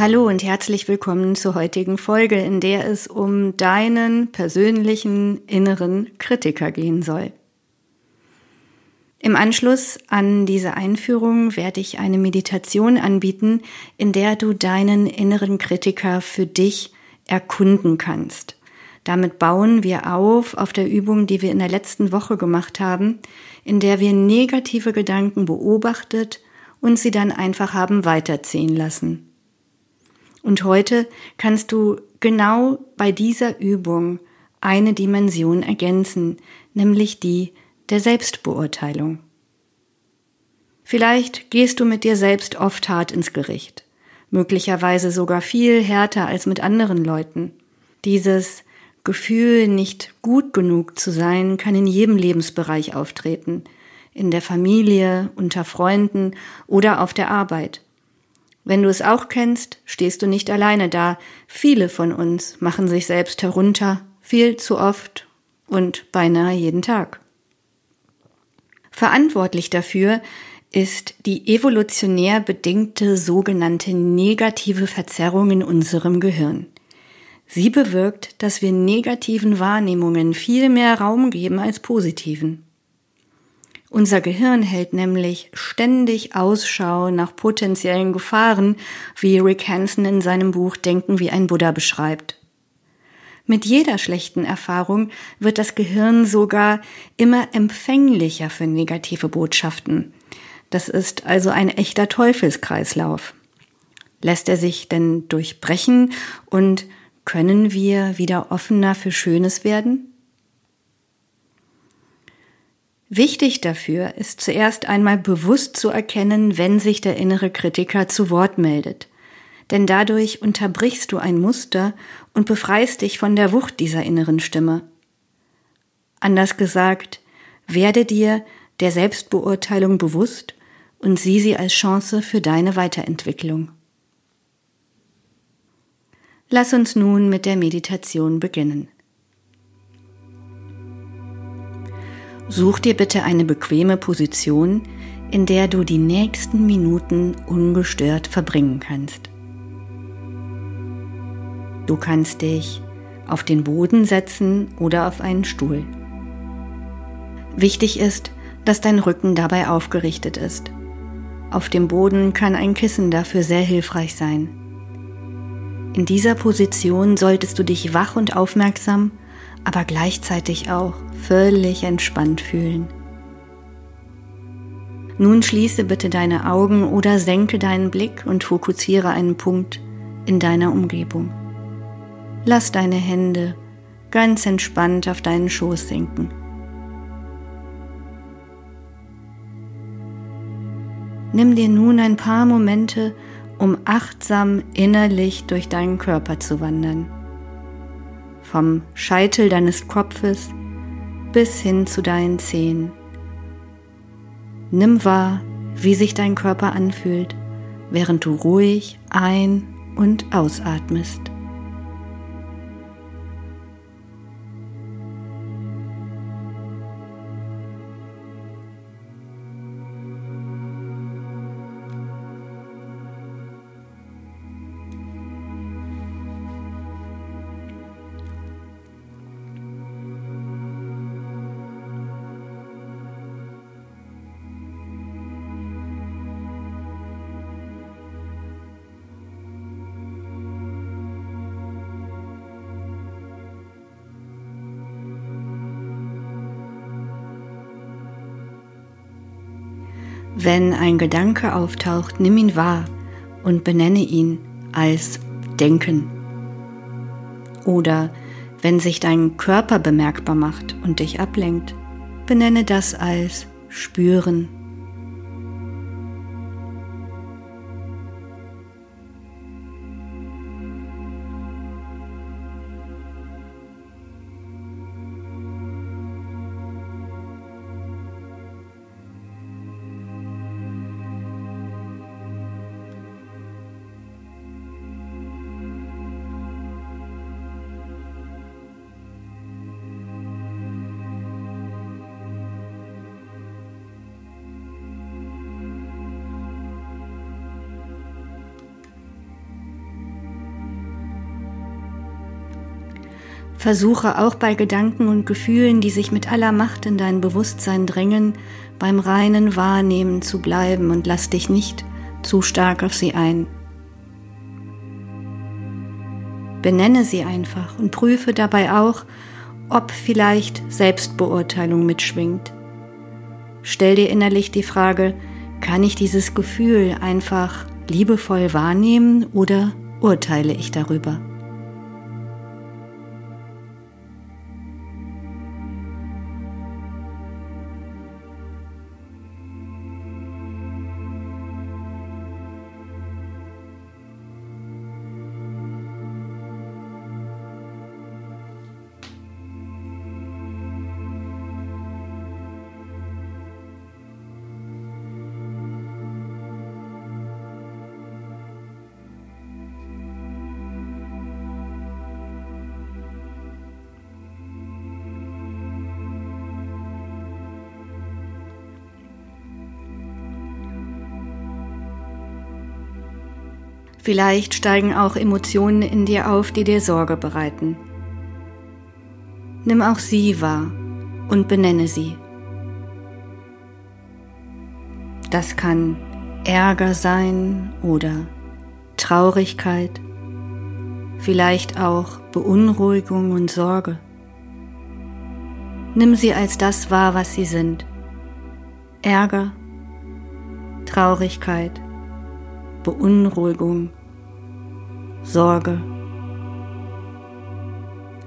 Hallo und herzlich willkommen zur heutigen Folge, in der es um deinen persönlichen inneren Kritiker gehen soll. Im Anschluss an diese Einführung werde ich eine Meditation anbieten, in der du deinen inneren Kritiker für dich erkunden kannst. Damit bauen wir auf auf der Übung, die wir in der letzten Woche gemacht haben, in der wir negative Gedanken beobachtet und sie dann einfach haben weiterziehen lassen. Und heute kannst du genau bei dieser Übung eine Dimension ergänzen, nämlich die der Selbstbeurteilung. Vielleicht gehst du mit dir selbst oft hart ins Gericht, möglicherweise sogar viel härter als mit anderen Leuten. Dieses Gefühl, nicht gut genug zu sein, kann in jedem Lebensbereich auftreten, in der Familie, unter Freunden oder auf der Arbeit. Wenn du es auch kennst, stehst du nicht alleine da. Viele von uns machen sich selbst herunter, viel zu oft und beinahe jeden Tag. Verantwortlich dafür ist die evolutionär bedingte sogenannte negative Verzerrung in unserem Gehirn. Sie bewirkt, dass wir negativen Wahrnehmungen viel mehr Raum geben als positiven. Unser Gehirn hält nämlich ständig Ausschau nach potenziellen Gefahren, wie Rick Hansen in seinem Buch Denken wie ein Buddha beschreibt. Mit jeder schlechten Erfahrung wird das Gehirn sogar immer empfänglicher für negative Botschaften. Das ist also ein echter Teufelskreislauf. Lässt er sich denn durchbrechen und können wir wieder offener für Schönes werden? Wichtig dafür ist zuerst einmal bewusst zu erkennen, wenn sich der innere Kritiker zu Wort meldet. Denn dadurch unterbrichst du ein Muster und befreist dich von der Wucht dieser inneren Stimme. Anders gesagt, werde dir der Selbstbeurteilung bewusst und sieh sie als Chance für deine Weiterentwicklung. Lass uns nun mit der Meditation beginnen. Such dir bitte eine bequeme Position, in der du die nächsten Minuten ungestört verbringen kannst. Du kannst dich auf den Boden setzen oder auf einen Stuhl. Wichtig ist, dass dein Rücken dabei aufgerichtet ist. Auf dem Boden kann ein Kissen dafür sehr hilfreich sein. In dieser Position solltest du dich wach und aufmerksam aber gleichzeitig auch völlig entspannt fühlen. Nun schließe bitte deine Augen oder senke deinen Blick und fokussiere einen Punkt in deiner Umgebung. Lass deine Hände ganz entspannt auf deinen Schoß sinken. Nimm dir nun ein paar Momente, um achtsam innerlich durch deinen Körper zu wandern vom Scheitel deines Kopfes bis hin zu deinen Zehen. Nimm wahr, wie sich dein Körper anfühlt, während du ruhig ein- und ausatmest. Wenn ein Gedanke auftaucht, nimm ihn wahr und benenne ihn als Denken. Oder wenn sich dein Körper bemerkbar macht und dich ablenkt, benenne das als Spüren. Versuche auch bei Gedanken und Gefühlen, die sich mit aller Macht in dein Bewusstsein drängen, beim reinen Wahrnehmen zu bleiben und lass dich nicht zu stark auf sie ein. Benenne sie einfach und prüfe dabei auch, ob vielleicht Selbstbeurteilung mitschwingt. Stell dir innerlich die Frage, kann ich dieses Gefühl einfach liebevoll wahrnehmen oder urteile ich darüber? Vielleicht steigen auch Emotionen in dir auf, die dir Sorge bereiten. Nimm auch sie wahr und benenne sie. Das kann Ärger sein oder Traurigkeit, vielleicht auch Beunruhigung und Sorge. Nimm sie als das wahr, was sie sind. Ärger, Traurigkeit, Beunruhigung, Sorge.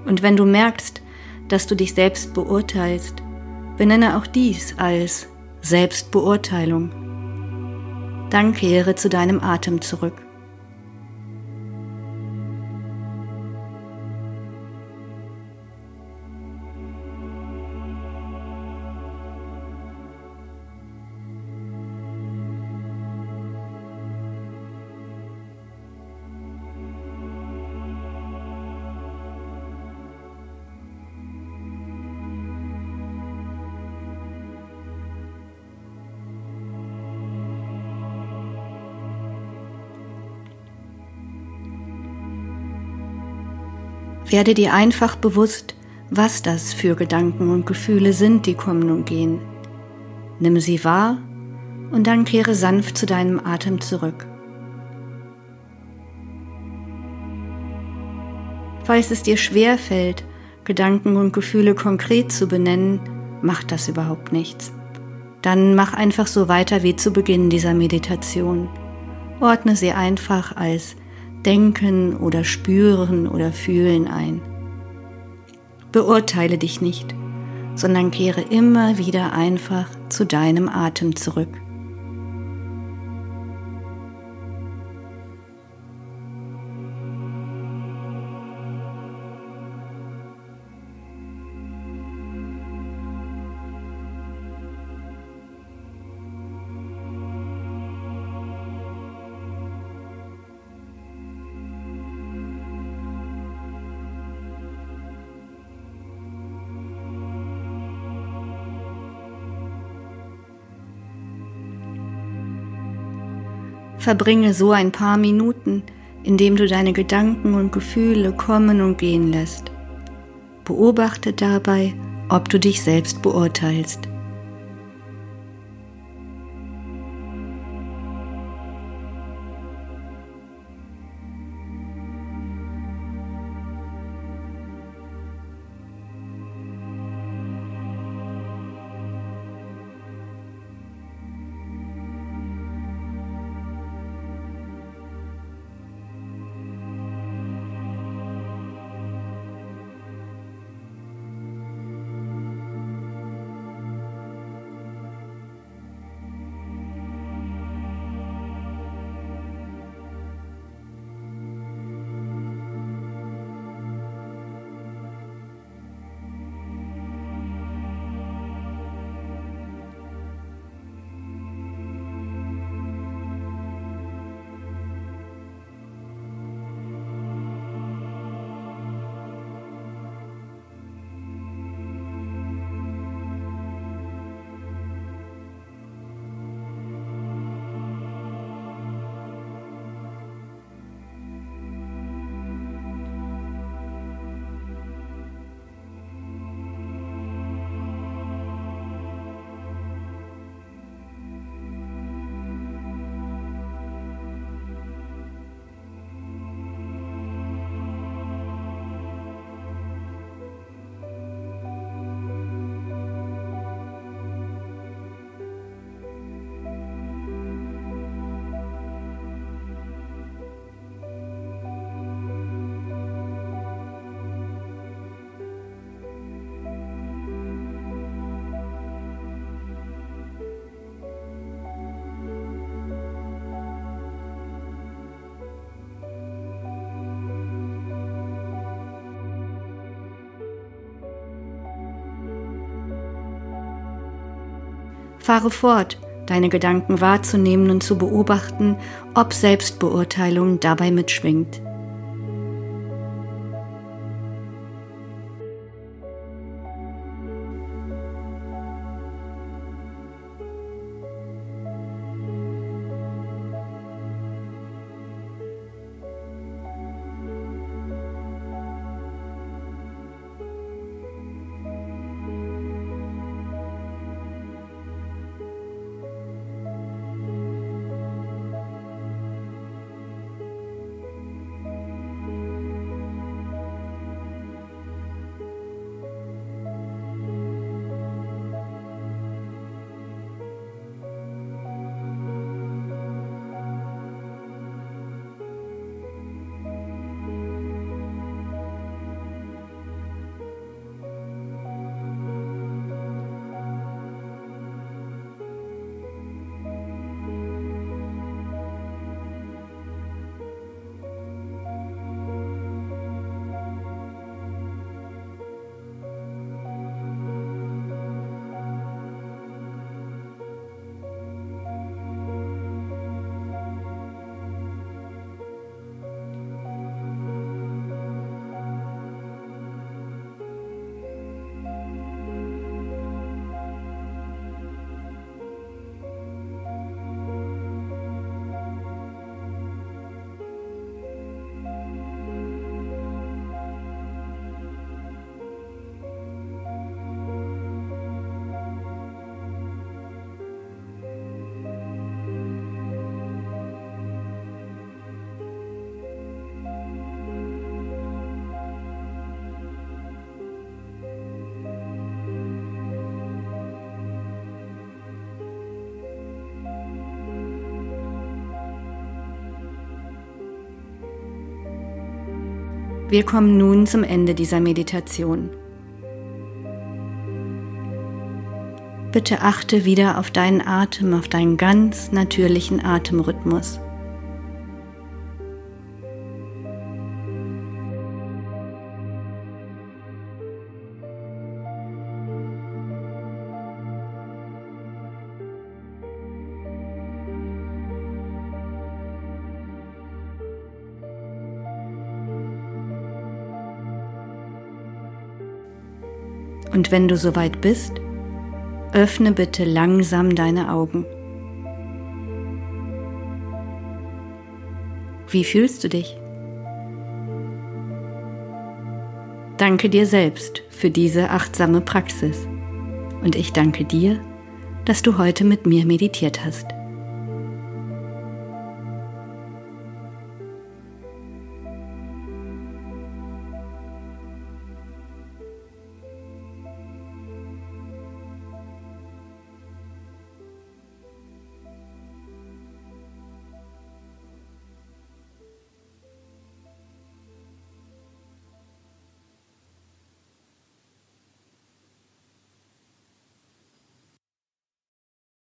Und wenn du merkst, dass du dich selbst beurteilst, benenne auch dies als Selbstbeurteilung. Dann kehre zu deinem Atem zurück. Werde dir einfach bewusst, was das für Gedanken und Gefühle sind, die kommen und gehen. Nimm sie wahr und dann kehre sanft zu deinem Atem zurück. Falls es dir schwer fällt, Gedanken und Gefühle konkret zu benennen, macht das überhaupt nichts. Dann mach einfach so weiter wie zu Beginn dieser Meditation. Ordne sie einfach als Denken oder Spüren oder Fühlen ein. Beurteile dich nicht, sondern kehre immer wieder einfach zu deinem Atem zurück. Verbringe so ein paar Minuten, indem du deine Gedanken und Gefühle kommen und gehen lässt. Beobachte dabei, ob du dich selbst beurteilst. Fahre fort, deine Gedanken wahrzunehmen und zu beobachten, ob Selbstbeurteilung dabei mitschwingt. Wir kommen nun zum Ende dieser Meditation. Bitte achte wieder auf deinen Atem, auf deinen ganz natürlichen Atemrhythmus. Und wenn du soweit bist, öffne bitte langsam deine Augen. Wie fühlst du dich? Danke dir selbst für diese achtsame Praxis und ich danke dir, dass du heute mit mir meditiert hast.